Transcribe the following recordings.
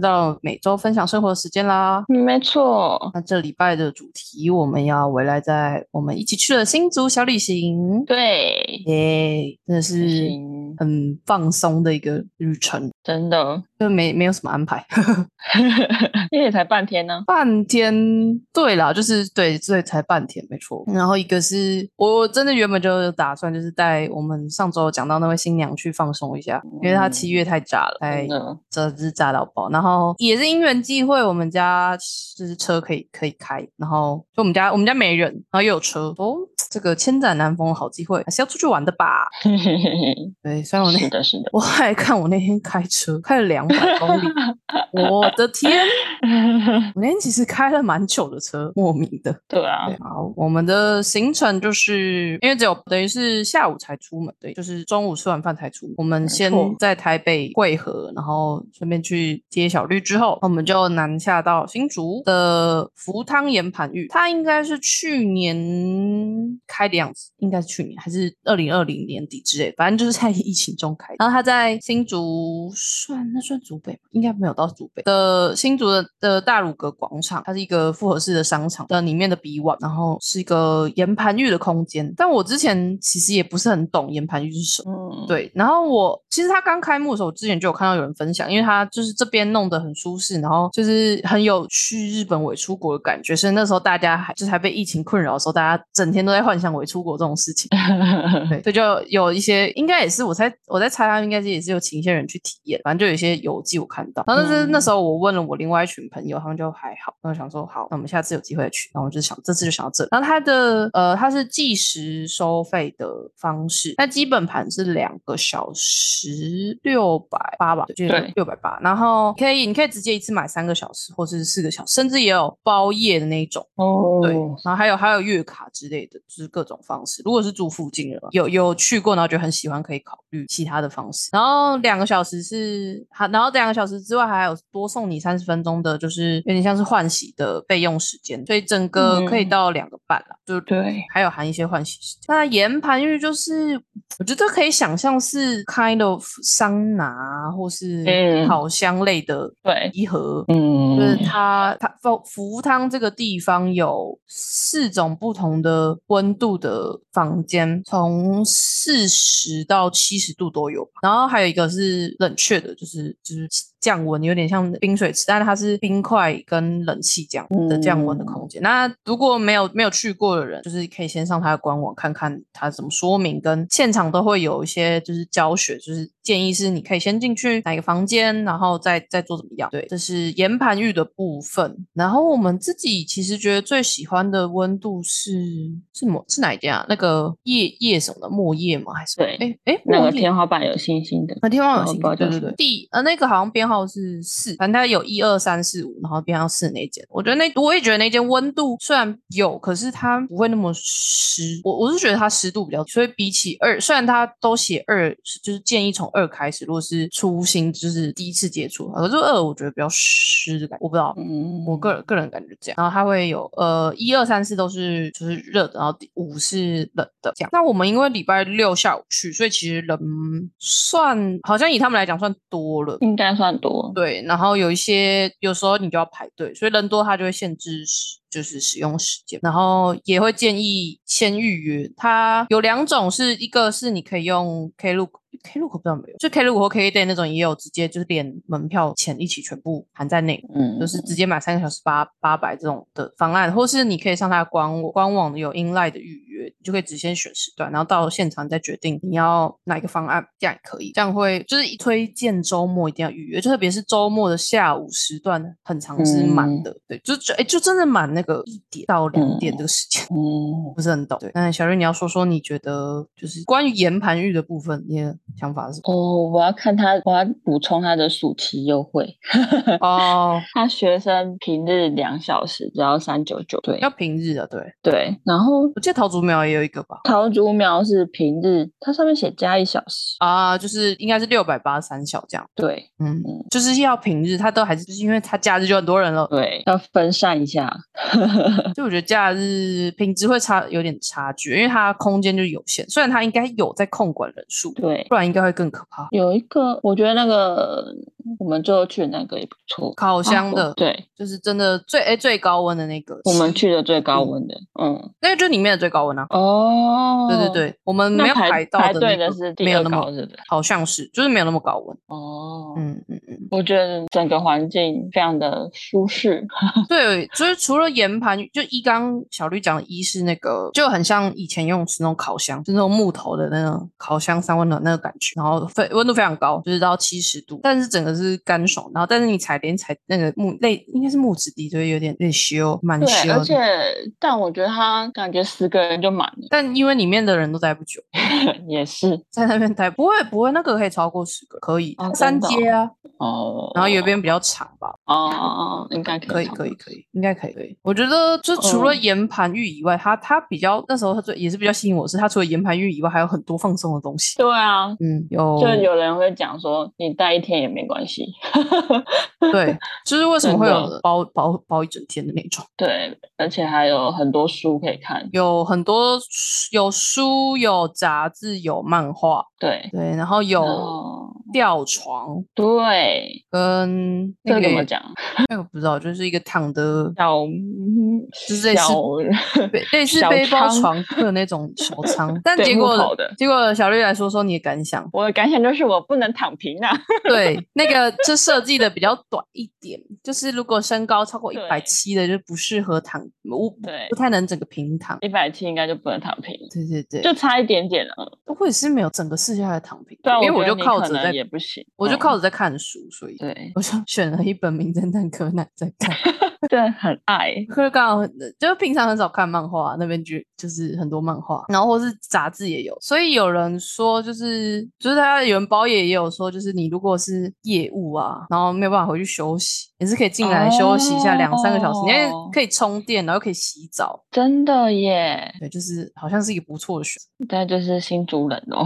到每周分享生活的时间啦。没错，那这礼拜的主题，我们要围来在我们一起去了新竹小旅行，对，耶，真的是很放松的一个旅程，真的，就没没有什么安排。因为才半天呢。半天，对啦，就是对，所以，才半天，没错。然后一个是我真的原本就打算就是带我们上周讲到那位新娘去放松一下，因为她七月太炸了，太真的，这只炸到爆。然后也是因缘际会，我们家就是车可以可以开，然后就我们家我们家没人，然后又有车，哦，这个千载难逢的好机会，还是要出去玩的吧？对，虽然我那是的，是的。我还看我那天开车开了两百公里，我的天！我那天其实开了蛮久的车，莫名的。对啊对，，好，我们的行程就是因为只有等于是下午才出门，对，就是中午吃完饭才出门。我们先在台北汇合，然后顺便去接小绿，之后我们就南下到新竹的福汤岩盘浴。它应该是去年开的样子，应该是去年还是二零二零年底之类，反正就是在疫情中开。然后它在新竹算那算竹北吗？应该没有到竹北的新竹的的大鲁阁广场，它是一个复合式的商场的里面的 B one，然后是一个岩盘浴的空间。但我之前其实也不是很懂岩盘浴是什么。嗯，对，然后我其实它刚开幕的时候，我之前就有看到有人分享，因为它就是这边弄得很舒适，然后就是很有去日本伪出国的感觉，所以那时候大家还就是还被疫情困扰的时候，大家整天都在幻想伪出国这种事情。对，所以就有一些应该也是我猜我在猜他们应该是也是有请一些人去体验，反正就有一些游记我看到。然后但是那时候我问了我另外一群朋友，他们就还好，然后想说好，那我们下次有机会去。然后我就想这次就想到这。然后它的呃它是计时收费的方式，那基本盘是两个小时六百八吧，就对六百八。然后可以你可以直接一次买三个小时或是四个小时，甚至也有包夜的那一种。哦，对，然后还有还有月卡之类的，就是各种方式。如果是住附近的，有有去过，然后觉得很喜欢，可以考虑其他的方式。然后两个小时是，好然后两个小时之外还有多送你三十分钟的，就是有点像是换洗的备用时间，所以整个可以嗯到两个半了，就对，还有含一些换洗时间。那岩盘浴就是，我觉得可以想象是 kind of 桑拿啊或是嗯烤箱类的对集合。嗯，就是它它福福汤这个地方有四种不同的温度的房间，从四十到七十度都有。然后还有一个是冷却的，就是就是降温，有点像冰水池，但是它是冰块跟冷气这样的降温的空间。那如果没有没有去过的人，就是可以先上它的官网看看它怎么说明，跟现场都会有一些就是教学，就是建议是你可以先进去哪个房间，然后再再做怎么样。对，这是岩盘浴的部分。然后我们自己其实觉得最喜欢的温度是是某是哪一间啊？那个叶叶什么的墨叶吗？还是对哎哎那个天花板有星星的，啊，天花板有哦星星，对对对第呃那个好像编号是四，反正它有一二三四五，然后编号四那间，我觉得那我也觉得那间温度虽然有，可是它不会那么湿，我我是觉得它湿度比较，所以比起二，虽然它都写二，就是建议从二开始，如果是初心就是第一次接触，可是二我觉得比较湿的感觉，我不知道，嗯，我个人个人感觉这样，然后它会有呃一二三四都是就是热的，然后五是冷的这样。那我们因为礼拜六下午去，所以其实人算好像以他们来讲算多了。应该算多，对，然后有一些有时候你就要排队，所以人多它就会限制使就是使用时间，然后也会建议先预约。它有两种，是一个是你可以用 Klook。Klook 不知道没有，就 Klook 或 KKday 那种也有直接就是连门票钱一起全部含在内，嗯，就是直接买三个小时八八百这种的方案，或是你可以上它的官网官网有 inline 的预约，你就可以直接选时段，然后到现场再决定你要哪一个方案，这样也可以。这样会就是推荐周末一定要预约，就特别是周末的下午时段，很长是满的，对，就就哎就真的满那个一点到两点这个时间。嗯，不是很懂，对。那小瑞，你要说说你觉得就是关于岩盘浴的部分，你的想法是？哦，我要看他，我要补充他的暑期优惠。哦，他学生平日两小时只要三九九，对要平日的，对。对，然后我记得桃竹苗也有一个吧？桃竹苗是平日，它上面写加一小时。啊，就是应该是六百八三小这样。对嗯嗯，就是要平日，他都还是就是因为他假日就很多人了，对，要分散一下。就我觉得假日品质会差有点差距，因为它空间就有限。虽然它应该有在控管人数，对，不然应该会更可怕。有一个，我觉得那个我们最后去的那个也不错，烤箱的，对，就是真的最哎最高温的那个，我们去的最高温的，嗯，那个就里面的最高温啊。哦，对对，对，我们没有那排到的那排队的个是没有那么，高是的。好像是就是没有那么高温。哦，嗯嗯嗯，我觉得整个环境非常的舒适。对，就是除了岩盘，就一刚小绿讲的，一是那个就很像以前用吃那种烤箱，就那种木头的那种烤箱三温暖那个感觉，然后非温度非常高，就是到七十度，但是整个是干爽，然后但是你踩连踩那个木类应该是木质地，就会有点有点修，蛮对，修的。而且但我觉得它感觉十个人就满了，但因为里面的人都待不久，也是在那边待不会不会，那个可以超过十个，可以、哦三阶啊，哦。然后有一边比较长吧，哦哦哦，应该可以可以可以可以，应该可以。可以我觉得就除了嗯岩盘浴以外，它它比较那时候它最也是比较吸引我的是，它除了岩盘浴以外，还有很多放松的东西。对啊，嗯，有就有人会讲说，你待一天也没关系。对，就是为什么会有包包包一整天的那种，对，而且还有很多书可以看。有很多有书、有杂志、有漫画，对，对，然后有哦，吊床对，跟这那个个怎么讲？那个不知道，就是一个躺的小就是类似小类似背包仓床客那种小 仓，但结果结果小绿来说说你的感想，我的感想就是我不能躺平啊。对，那个就设计的比较短一点，就是如果身高超过一对百七的就不适合躺，不对不太能整个平躺。一百七应该就不能躺平，对对对，就差一点点了。我也是没有整个试下来躺平，对啊，因为我就靠着在，也不行，我就嗯靠着在看书，所以对我就选了一本《名侦探柯南》在看。对很爱。可是刚好就是平常很少看漫画，那边就就是很多漫画，然后或是杂志也有，所以有人说就是就是他有人包夜也有说，就是你如果是业务啊，然后没有办法回去休息，也是可以进来休息一下两三个小时，因为哦可以充电，然后可以洗澡，真的耶，对，就是好像是一个不错的选择。但就是新竹人哦，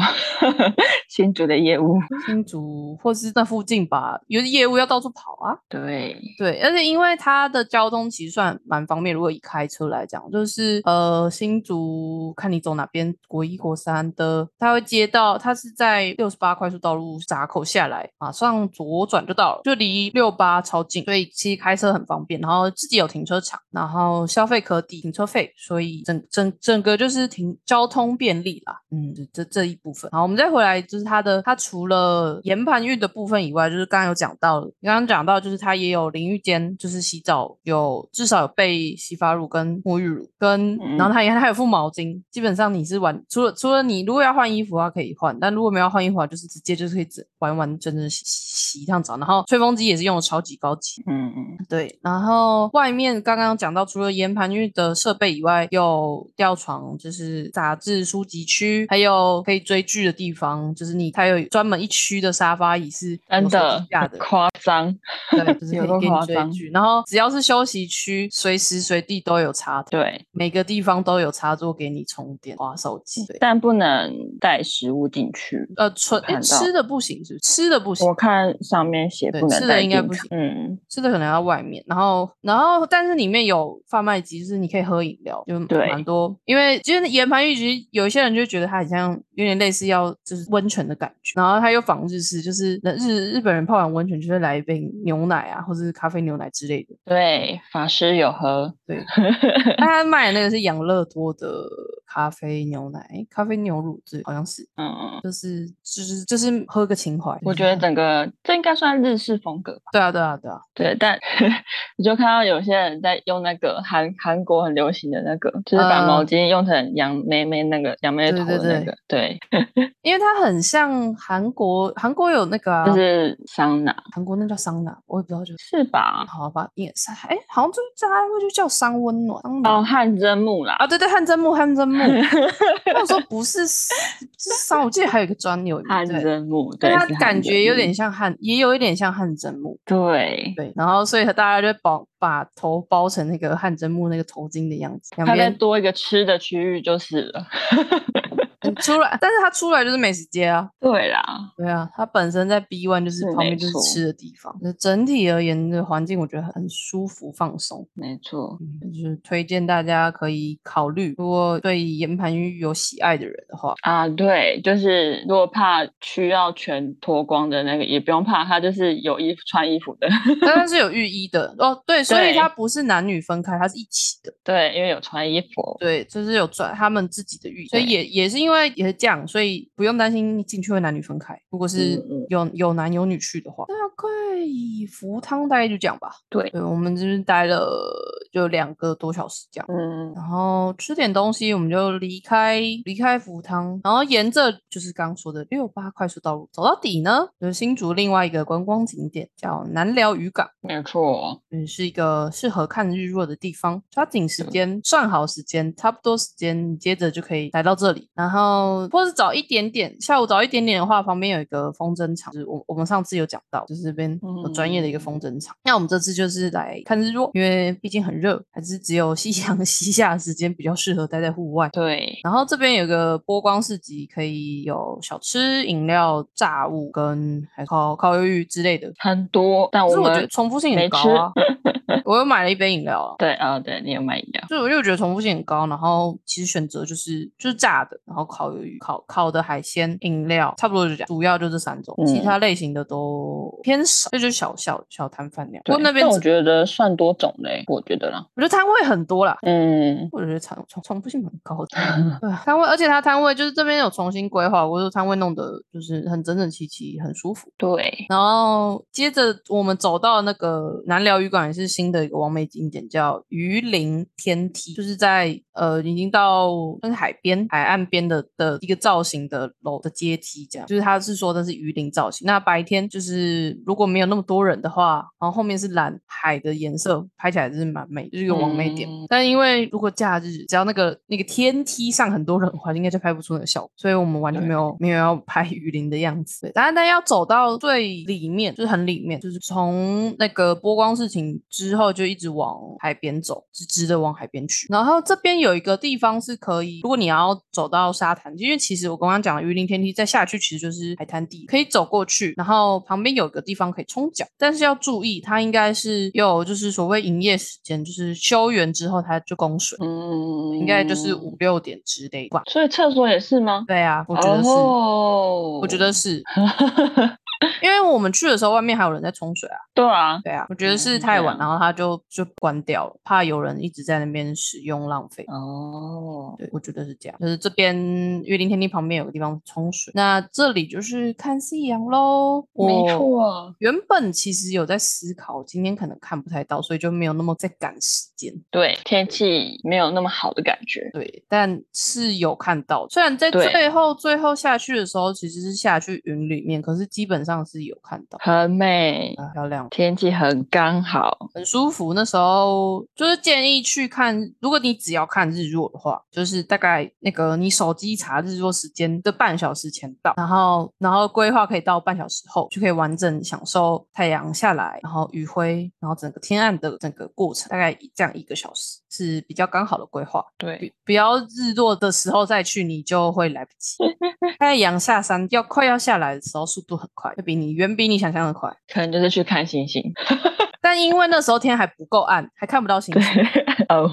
新竹的业务。新竹或是那附近吧，有的业务要到处跑啊。对，对，而且因为他的交通其实算蛮方便，如果以开车来讲，就是呃新竹看你走哪边，国一国三的，它会接到，它是在六十八快速道路闸口下来，马上左转就到了，就离六八超近，所以其实开车很方便。然后自己有停车场，然后消费可抵停车费，所以整整整个就是停交通便利啦。嗯，这这一部分。好，我们再回来就是它的，它除了岩盘浴的部分以外，就是刚刚有讲到，刚刚讲到就是它也有淋浴间，就是洗澡有至少有备洗发乳跟沐浴乳，跟嗯然后它也它有副毛巾，基本上你是完除了除了你如果要换衣服的话可以换，但如果没有要换衣服的话，就是直接就是可以整完完整整洗洗洗一趟澡，然后吹风机也是用的超级高级，嗯嗯，对，然后外面刚刚讲到，除了岩盘浴的设备以外，有吊床，就是杂志书籍区，还有可以追剧的地方，就是你它有专门一区的沙发椅是真的假的，夸张。对，就是 可以给你追剧。然后只要是休息区，随时随地都有插头，对，每个地方都有插座给你充电、划手机。对，但不能带食物进去。呃，纯吃的不行是不是？吃的不行我，看上面写对不能吃的应该不行嗯，吃的可能要外面，然后然后但是里面有贩卖机，就是你可以喝饮料，就对蛮多。因为就是岩盘浴，其实有一些人就觉得它很像有点类似要就是温泉的感觉，然后它又仿日式，就是日日本人泡完温泉就会来一杯牛奶啊，或者是咖啡牛奶之类的。对，法师有喝。对，他卖的那个是养乐多的咖啡牛奶，咖啡牛乳之类，好像是，嗯，就是就是就是喝个情怀。我觉得整个这应该算日式风格吧。对啊对啊对啊，对，但 我就看到有些人在用那个韩韩国很流行的那个，就是把嗯毛巾用成杨梅梅那个羊妹对对头的那对个，对，因为它很像韩国，韩国有那个啊，就是桑拿，韩国那叫桑拿，我也不知道就是。是吧？好吧，也是，哎，好像这这还会就叫桑温暖，桑哦，汗蒸木啦，啊，对对，汗蒸木，汗蒸木，木。我说不是是烧，我记得还有一个专有名汗对蒸木，对，但它是汗蒸感觉有点像汗，也有一点像汗蒸木。对，对，然后所以大家就包把头包成那个汗蒸木那个头巾的样子，两它再边多一个吃的区域就是了。嗯出来，但是他出来就是美食街啊。对啦，对啊，他本身在 B one 就是是旁边就是吃的地方，就整体而言的环境我觉得很舒服放松。没错，嗯就是推荐大家可以考虑，如果对岩盘浴有喜爱的人的话，啊，对，就是如果怕需要全脱光的那个，也不用怕，它就是有衣服穿衣服的。当然是有浴衣的哦。对，所以对它不是男女分开，它是一起的。对，因为有穿衣服。对，就是有专他们自己的浴衣，所以也也是因为也是这样，所以不用担心进去会男女分开。如果是有有男有女去的话，大概福汤大概就这样吧。对，对，我们就是待了就两个多小时这样。嗯，然后吃点东西，我们就离开离开福汤，然后沿着就是刚刚说的六八快速道路走到底呢，就是新竹另外一个观光景点叫南寮渔港。没错，嗯，是一个适合看日落的地方。抓紧时间，算好时间，差不多时间，你接着就可以来到这里。然后，或是早一点点，下午早一点点的话，旁边有一个风筝场，就是我我们上次有讲到，就是这边有专业的一个风筝场。那我们这次就是来看日落，因为毕竟很热，还是只有夕 阳西下的时间比较适合待在户外。对，然后这边有个波光市集，可以有小吃、饮料、炸物跟还有烤烤鱿鱼之类的。很多，但我我觉得们重复性很高啊。我又买了一杯饮料啊，对啊，对你有买饮料，就我就觉得重复性很高，然后其实选择就是就是炸的，然后烤鱿鱼、烤烤的海鲜、饮料，差不多就这样，主要就这三种，其嗯。他类型的都偏少，这就是小小小摊贩那样。不过那边我觉得算多种类，我觉得啦，我觉得摊位很多啦。嗯，我觉得重重重复性蛮高的，对啊，摊位，而且它摊位就是这边有重新规划，我说摊位弄得就是很整整齐齐，很舒服。对，然后接着我们走到那个南寮渔馆，也是新的一个完美景点，叫鱼鳞天梯，就是在呃已经到那是海边海岸边的的一个造型的楼的阶梯，这样就是他是说的是鱼鳞造型。那白天就是如果没有那么多人的话，然后后面是蓝海的颜色，拍起来就是蛮美，就是一个完美点。嗯但因为如果假日只要那个那个天梯上很多人的话，应该就拍不出那个效果，所以我们完全没有没有要拍鱼鳞的样子。对，但但要走到最里面，就是很里面，就是从那个波光事情之后就一直往海边走，直直的往海边去。然后这边有一个地方是可以，如果你要走到沙滩，因为其实我刚刚讲的鱼鳞天梯再下去其实就是海滩地，可以走过去，然后旁边有个地方可以冲脚，但是要注意，它应该是有就是所谓营业时间，就是休园之后它就供水，嗯，应该就是五六点之类吧。所以厕所也是吗？对啊，我觉得是，哦，我觉得是，因为我们去的时候外面还有人在冲水啊。对啊，对啊，我觉得嗯是太晚，然后他就就关掉了，怕有人一直在那边使用浪费。哦，对，我觉得是这样。就是这边玉林天地旁边有个地方冲水，那这里就是看夕阳喽。没错，原本其实有在思考，今天可能看不太到，所以就没有那么在赶时间。对，天气没有那么好的感觉，对，但是有看到，虽然在最后最后下去的时候，其实是下去云里面，可是基本上是有看到，很美，啊，漂亮。天气很刚好，很舒服。那时候就是建议去看，如果你只要看日落的话，就是大概那个你手机查日落时间的半小时前到，然后然后规划可以到半小时后，就可以完整享受太阳下来，然后余晖，然后整个天暗的整个过程，大概这样一个小时是比较刚好的规划。对，不不要日落的时候再去，你就会来不及。太阳下山要快要下来的时候，速度很快，就比你远比你想象的快。可能就是去看星星，但因为那时候天还不够暗，还看不到星星。，哦，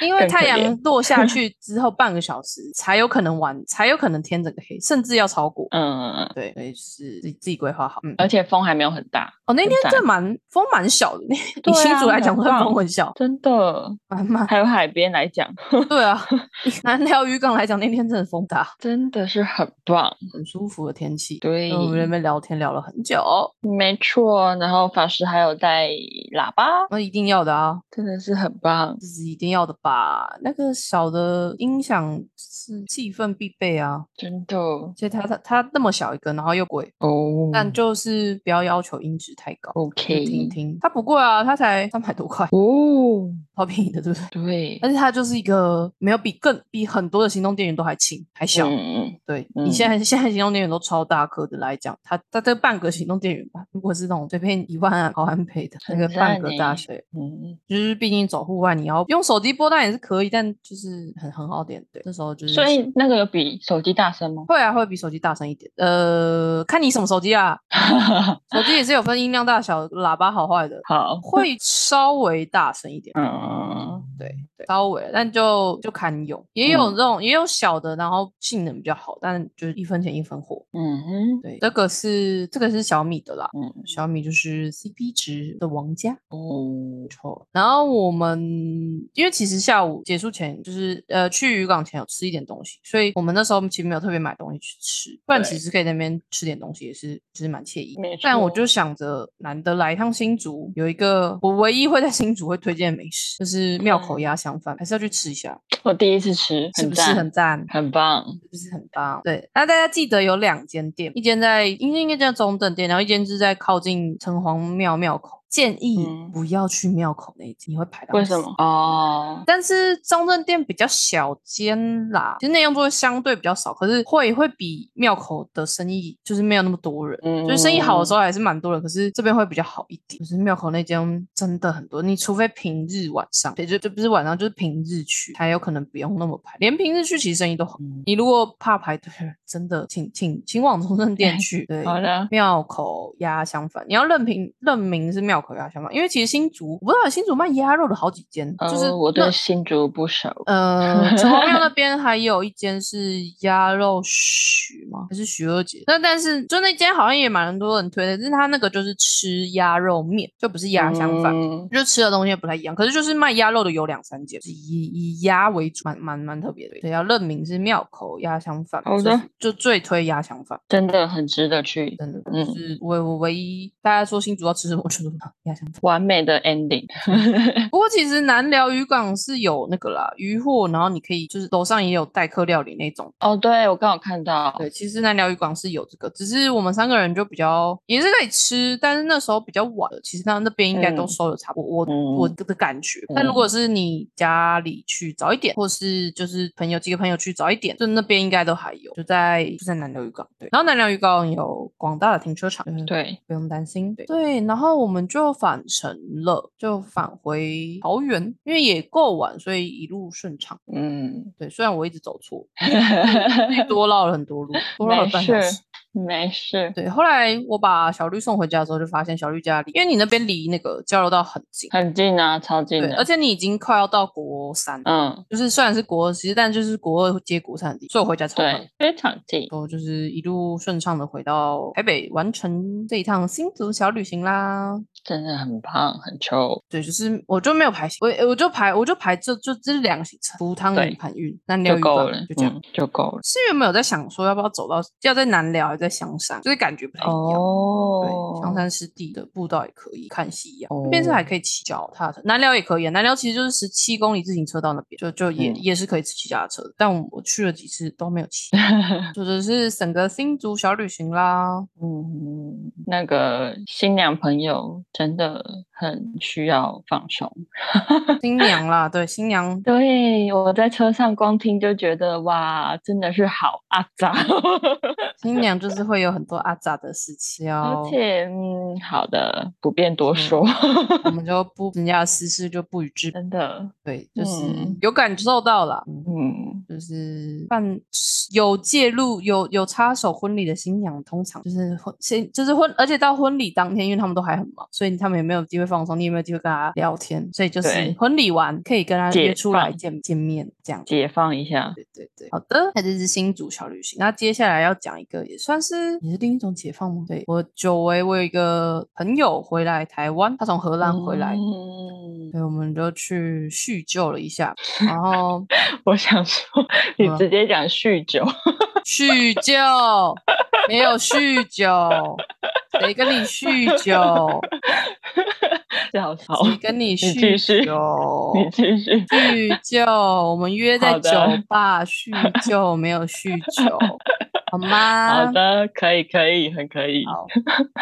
因 为太阳落下 去之后半个小时才有可能完，才有可能天整个黑，甚至要超过。嗯，对，所以就是自己自己规划好。嗯，而且风还没有很大，哦，那天很赞真蛮风蛮小的，以新竹啊来讲，风很小，真的，蛮蛮还有海边来讲，对啊。以南寮渔港来讲，那天真的风大，真的是很棒，很舒服的天气。对我们在那边聊天聊了很久，没错。然后法师还有带喇叭，那一定要的啊，真的是很棒，这是一定要的吧？那个小的音响是气氛必备啊，真的而且它它它那么小一个，然后又贵，哦。但就是不要要求音质太高。OK 听听，它不贵啊，它才三百多块。哦，超便宜的，对不对？对，而且它就是一个没有比更比很多的行动电源都还轻还小。嗯嗯对嗯你现在现在行动电源都超大颗的来讲，它它这半个行动电源吧，如果是那种随便一万毫安培的那个半个大学，嗯，就是毕竟走户外你要用手机播当然也是可以，但就是很很好点。对，那时候就是所以那个有比手机大声吗？会啊会比手机大声一点。呃，看你什么手机啊，手机也是有分音量大小、喇叭好坏的，好，会稍微大声一点。嗯，对对，稍微，但就就堪用。也有嗯这种，也有小的，然后性能比较好，但就是一分钱一分货。嗯哼，对，这个是这个是小米的啦，嗯，小米就是 CP 值的王家，哦没，错。然后我们因为其实下午结束前，就是呃去渔港前有吃一点东西，所以我们那时候其实没有特别买东西去吃，不然其实可以在那边吃点东西，也是其实蛮惬意的。没但我就想着，难得来一趟新竹，有一个我唯一会在新竹会推荐的美食，就是庙口嗯鸭香饭，还是要去吃一下，我第一次吃，是不是很赞？很棒？是不是很棒？对，那大家记得有两间店，一间在应该应该叫中等店，然后一间是在靠近城隍庙庙口。建议嗯不要去庙口那一间，你会排到为什么？哦，但是中正店比较小间啦，其实内用座会相对比较少，可是会会比庙口的生意就是没有那么多人，嗯就是生意好的时候还是蛮多人，可是这边会比较好一点。就是庙口那间真的很多，你除非平日晚上，对，就就不是晚上，就是平日去才有可能不用那么排，连平日去其实生意都好。嗯你如果怕排队，真的请请请往中正店 去。对，好的，庙口压相反，你要认凭认明是庙口鸭香饭，因为其实新竹我不知道新竹卖鸭肉的好几间，就是呃我对新竹不熟，呃，城隍庙那边还有一间是鸭肉许吗？还是许二姐？那但是就那间好像也蛮多人推的，但是他那个就是吃鸭肉面，就不是鸭香饭。嗯就吃的东西也不太一样，可是就是卖鸭肉的有两三间，是以以鸭为主，蛮蛮蛮特别的。对，要认明是庙口鸭香饭，好的就最推鸭香饭，真的很值得去，真的，嗯就是我我唯一大家说新竹要吃什么，我觉得鸭完美的 ending。不过其实南寮渔港是有那个啦，渔货，然后你可以就是楼上也有代客料理那种。哦，对，我刚好看到，对，其实南寮渔港是有这个，只是我们三个人就比较也是可以吃，但是那时候比较晚了，其实他那边应该都嗯收的差不多，我嗯我的感觉。但如嗯果是你家里去早一点，或是就是朋友几个朋友去早一点，就那边应该都还有，就在就在南寮渔港。对，然后南寮渔港有广大的停车场，嗯对，不用担心。对对，然后我们就返程了，就返回桃园，因为也够晚，所以一路顺畅。嗯，对，虽然我一直走错，多绕了很多路，多绕了没半小时事。，没事，对，后来我把小绿送回家的时候，就发现小绿家里，因为你那边离那个交流道很近，很近啊，超近对，的，而且你已经快要到国三，嗯，就是虽然是国二，其实但就是国二接国三的地，所以我回家超快。非常近，我就是一路顺畅的回到台北，完成这一趟新竹小旅行啦。真的很胖，很臭，对，就是我就没有排行，我我就排我就排这就这两个行程，福汤对与盘运，南寮渔港就够了，就这样。嗯，就够了。是原本有在想说要不要走到要在南寮在香山，就是感觉不太一样。哦对，哦，香山湿地的步道也可以看夕阳，哦那边是还可以骑脚踏车，南寮也可以啊。南寮其实就是十七公里自行车道那边，就就也、嗯也是可以骑脚踏车的，但我我去了几次都没有骑，就只是整个新竹小旅行啦。嗯，那个新娘朋友真的很需要放松。新娘啦，对新娘 对，我在车上光听就觉得哇，真的是好阿杂，新娘就是会有很多阿杂的事情哦，而且嗯，好的，不便多说，我们 就不人家的私事就不予置。真的，对，就是嗯有感受到了。嗯嗯，就是办有介入、有有插手婚礼的新娘，通常就是婚先就是婚，而且到婚礼当天，因为他们都还很忙，所以他们也没有机会放松，你也没有机会跟他聊天，所以就是婚礼完可以跟他解约出来放见见面，这样。解放一下，对对对，好的，那这是新竹小旅行。那接下来要讲一个，也算是也是另一种解放吗？对我久违，我有一个朋友回来台湾，他从荷兰回来，嗯，对，我们就去叙旧了一下，然后 我想说，你嗯直接讲酗酒，酗酒，没有酗酒，谁跟你酗酒？笑好，谁跟你你继酗续酒？你继续，酗酒，我们约在酒吧酗酒，没有酗酒。好吗？好的，可以可以，很可以。好，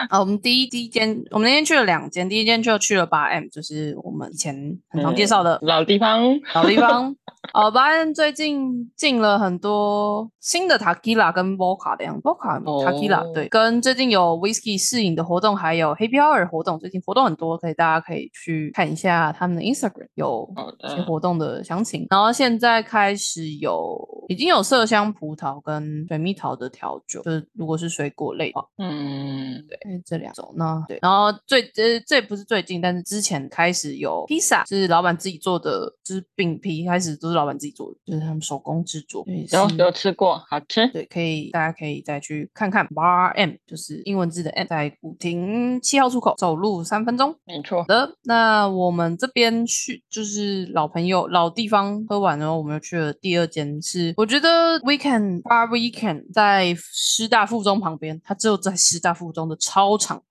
啊，我们第一第一间，我们那天去了两间，第一间就去了八 M，就是我们以前很常介绍的老地方，老地方。哦，八 M 最近进了很多新的 Tequila 跟 Vodka 的样子，Vodka Tequila 对，跟最近有 Whisky 试饮的活动，还有 Happy Hour 活动，最近活动很多，可以大家可以去看一下他们的 Instagram 有一些活动的详情。然后现在开始有已经有麝香葡萄跟水蜜桃的调酒，就是如果是水果类的话，嗯，对，这两种呢对，然后最呃这不是最近，但是之前开始有披萨，是老板自己做的，就是饼皮开始都是老板自己做的，就是他们手工制作，对，有是有吃过，好吃。对，可以大家可以再去看看 Bar M，就是英文字的 M，在古亭七号出口，走路三分钟。没错。好，的，那我们这边去就是老朋友、老地方喝完然后，我们又去了第二间，是我觉得 Weekend Bar Weekend 在师大附中旁边，它只有在师大附中的操场，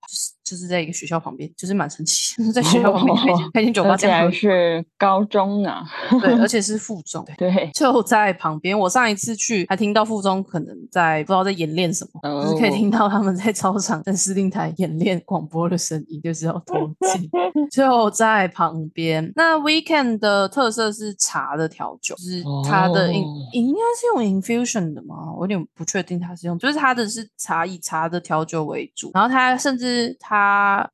就是在一个学校旁边，就是蛮神奇，就 是在学校旁边开一间开一间酒吧而且还这样，是高中啊。对，而且是附中，对。对，就在旁边，我上一次去还听到附中可能在不知道在演练什么，就是可以哦听到他们在操场在司令台演练广播的声音，就是要偷进。就在旁边。那 Weekend 的特色是茶的调酒，就是它的应、哦应该是用 infusion 的嘛？我有点不确定它是用，就是它的是茶以茶的调酒为主，然后它甚至它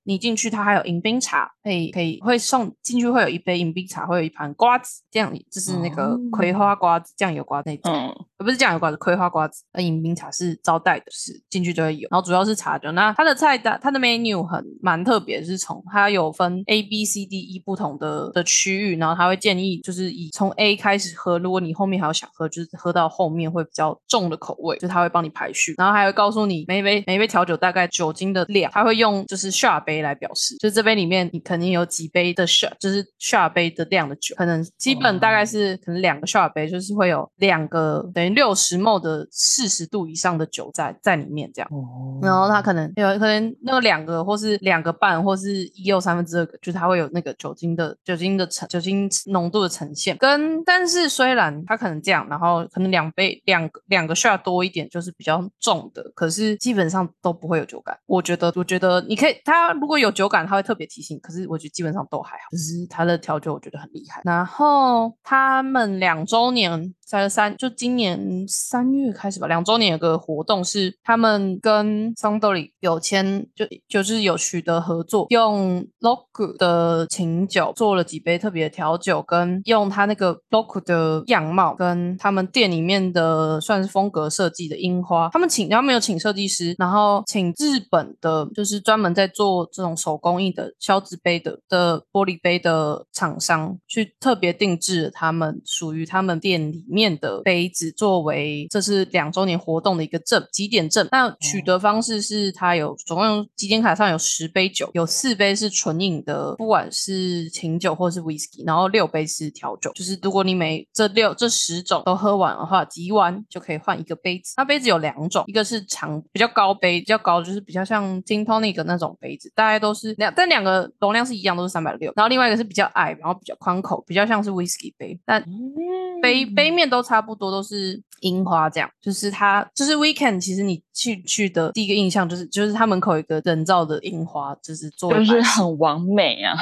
你进去它还有迎宾茶，可以可以会送进去会有一杯迎宾茶，会有一盘瓜子，这样就是那个哦葵花瓜子、酱油瓜那种。不是酱油瓜子，葵花瓜子。那迎宾茶是招待的，是进去就会有。然后主要是茶酒。那它的菜单，它的 menu 很蛮特别，是从它有分 A、B、C、D、E 不同的的区域，然后它会建议就是以从 A 开始喝，如果你后面还有想喝，就是喝到后面会比较重的口味，就它会帮你排序，然后还会告诉你每一杯每一杯调酒大概酒精的量，它会用就是 shot 杯来表示，就是这杯里面你肯定有几杯的 shot，就是 shot 杯的量的酒，可能基本大概是可能两个 shot 杯，就是会有两个等于六十 ml 的四十度以上的酒在在里面这样。哦然后它可能有可能那个两个或是两个半或是一又三分之二个，就是它会有那个酒精的酒精的呈酒精浓度的呈现。跟但是虽然它可能这样，然后可能两杯两个两个 shot 多一点就是比较重的，可是基本上都不会有酒感。我觉得我觉得你可以，它如果有酒感，它会特别提醒，可是我觉得基本上都还好。就是它的调酒我觉得很厉害。然后他们两周年。在三就今年嗯三月开始吧，两周年有个活动是他们跟桑德里有签，就就是有取得合作，用 Loco 的琴酒做了几杯特别的调酒，跟用他那个 Loco 的样貌跟他们店里面的算是风格设计的樱花，他们请他们有请设计师，然后请日本的，就是专门在做这种手工艺的削纸杯的的玻璃杯的厂商，去特别定制了他们属于他们店里面的杯子做，作为这是两周年活动的一个证几点证。那取得方式是它有总共有几点卡上有十杯酒，有四杯是纯饮的，不管是琴酒或是 whisky，然后六杯是调酒。就是如果你每这六这十种都喝完的话，集完就可以换一个杯子。那杯子有两种，一个是长比较高杯，比较高就是比较像 gin tonic 那种杯子，大概都是两，但两个容量是一样，都是三百六。然后另外一个是比较矮，然后比较宽口，比较像是 whisky 杯，但杯杯面都差不多，都是樱花这样。就是它就是 weekend，其实你去去的第一个印象就是就是它门口有一个人造的樱花，就是作为就是很完美啊。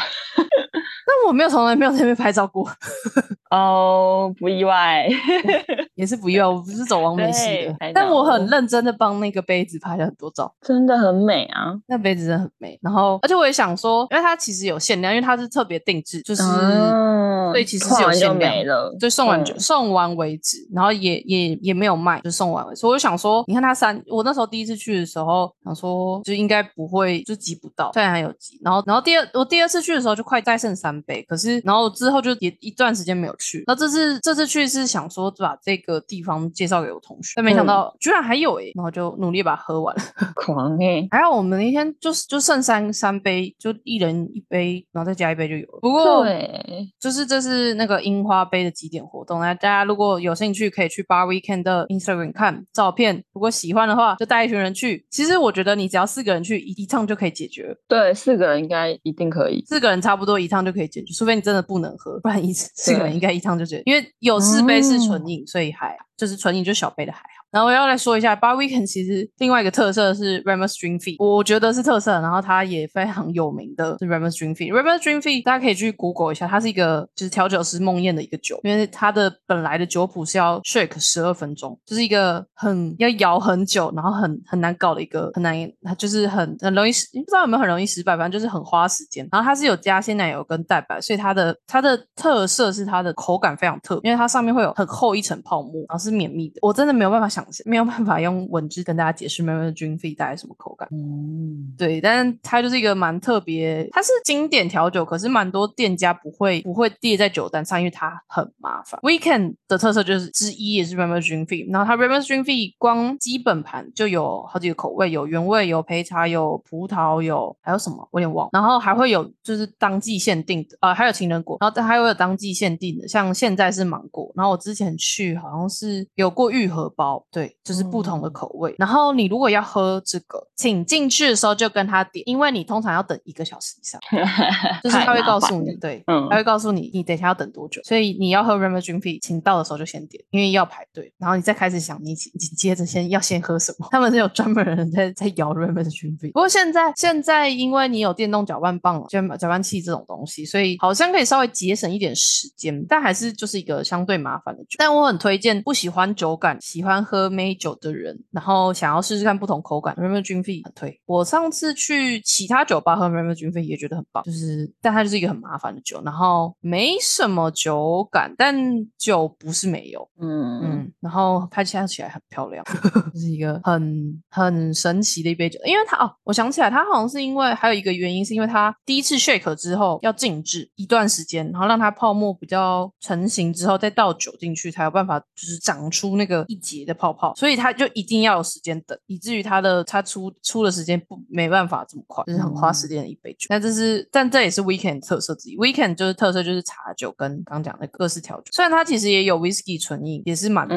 但我没有从来没有在那边拍照过，哦，不意外。也是不意外，我不是走完美系对的但我很认真的帮那个杯子拍了很多照。真的很美啊！那杯子真的很美，然后而且我也想说，因为它其实有限量，因为它是特别定制，就是、哦所以其实是有限量没了。就送完就、嗯送完为止，然后也也也没有卖，就送完为止。所以我就想说，你看它三，我那时候第一次去的时候，想说就应该不会就挤不到，虽然还有挤。然后然后第二我第二次去的时候就快再剩三杯，可是然后之后就也一段时间没有去。那这次这次去是想说把这个地方介绍给我同学，但没想到、居然还有诶、然后就努力把它喝完了。狂哎、还好我们那天就是就剩三三杯，就一人一杯，然后再加一杯就有了。不过对，就是这是那个樱花杯的几点活动，那大家如果有兴趣，可以去 Bar Weekend 的 Instagram 看照片。如果喜欢的话，就带一群人去。其实我觉得你只要四个人去，一一趟就可以解决了。对，四个人应该一定可以。四个人差不多一趟就可以解决，除非你真的不能喝，不然一次四个人应该一趟就解决。因为有四杯是纯饮，所以还就是纯饮就小杯的还好。然后我要来说一下 Bar Weekend 其实另外一个特色是 Ramos Dream Fee，我觉得是特色，然后它也非常有名的是 Ramos Dream Feed。Ramos Dream Feed 大家可以去 Google 一下，它是一个就是调酒师梦魇的一个酒，因为它的本来的酒谱是要 shake 十二分钟，就是一个很要摇很久，然后很很难搞的一个很难，它就是很很容易失，不知道有没有很容易失败，反正就是很花时间。然后它是有加鲜奶油跟蛋白，所以它的它的特色是它的口感非常特，因为它上面会有很厚一层泡沫，然后是绵密的。我真的没有办法想象，没有办法用文字跟大家解释 Ramos Dream Feed 大概什么口感。嗯，对，但是它就是一个蛮特别，它是经典调酒，可是蛮多店家不会不会列在酒单上，因为它很麻烦。Weekend 的特色就是之一也是 Ramos Dream Feed，然后它 Ramos Dream Feed 光基本盘就有好几个口味，有原味、有焙茶、有葡萄、有还有什么我有点忘，然后还会有就是当季限定的，呃，还有情人果，然后还会有当季限定的，像现在是芒果，然后我之前去好像是有过玉荷包，对，就是不同的口味。然后你如果要喝这个，请进去的时候就跟他点，因为你通常要等一个小时以上，就是他会告诉你，对，嗯他会告诉你你等一下要等多久，所以你要喝 Ramos Dream Feed，请到的时候就先点，因为要排队，然后你再开始想你你接着先要先喝什么，他们是有专门人在在摇 Ramos Dream Feed。不过现在现在因为你有电动搅拌棒、就搅拌器这种东西，所以好像可以稍微节省一点时间，但还是就是一个相对麻烦的酒。但我很推荐不喜欢酒感、喜欢喝美酒的人，然后想要试试看不同口感 Ramos Dream Feed 很推。我上次去其他酒吧喝 Ramos Dream Feed 也觉得很棒，就是但它就是一个很麻烦的酒，然后没什么酒感，但酒不是没有。嗯嗯，然后拍起来起来很漂亮，就是一个很很神奇的一杯酒。因为它哦，我想起来，它好像是因为还有一个原因，是因为它第一次 shake 之后要静置一段时间，然后让它泡沫比较成型之后再倒酒进去，才有办法就是长出那个一节的泡泡，所以他就一定要有时间等，以至于他的他出出的时间不没办法这么快，就是很花时间的一杯酒。那这是，但这也是 weekend 特色之一。weekend 就是特色就是茶酒跟刚讲的各式调酒，虽然它其实也有 whisky 纯饮，也是蛮多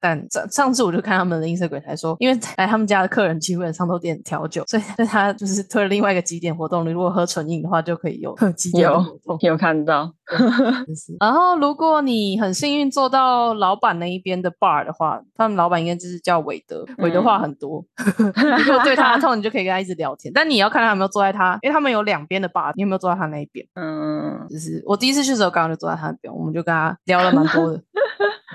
但上上次我就看他们的 Instagram 才说，因为来他们家的客人基本上都点调酒，所以所以他就是推了另外一个几点活动，你如果喝纯饮的话，就可以有几点有活动。有看到，就是 然后，如果你很幸运坐到老板那一边的 bar 的话，他们老板应该就是叫韦德，韦德话很多。你如果对他痛，你就可以跟他一直聊天。但你要看他有没有坐在他，因为他们有两边的 bar，你有没有坐在他那一边？嗯，就是我第一次去的时候，刚好就坐在他那边，我们就跟他聊了蛮多的，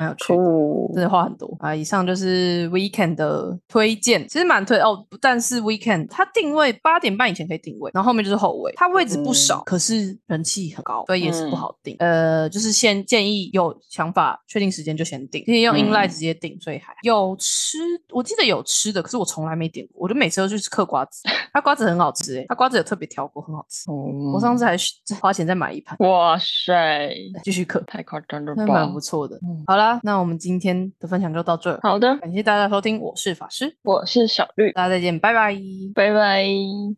蛮有趣的。酷真，的话很多啊！以上就是 Weekend 的推荐，其实蛮推哦。但是 Weekend 它定位八点半以前可以定位，然后后面就是后位，它位置不少，可是人气很高，所以也是不好定。呃，就是先建议有想法确定时间就先定，可以用嗯 Inline 直接定，所以还有吃，我记得有吃的，可是我从来没点过，我就每次都去吃嗑瓜子，它瓜子很好吃诶、它瓜子有特别挑过，很好吃。我上次还去花钱再买一盘，哇塞，继续嗑，太夸张了吧那蛮不？错的。好啦，那我们今天的分享就到这儿。好的，感谢大家收听，我是法师，我是小绿，大家再见，拜拜。拜拜。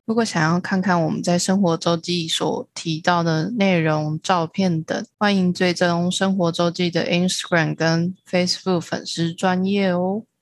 如果想要看看我们在生活周记所提到的内容、照片等，欢迎追踪生活周记的 Instagram 跟 Facebook 粉丝专业哦。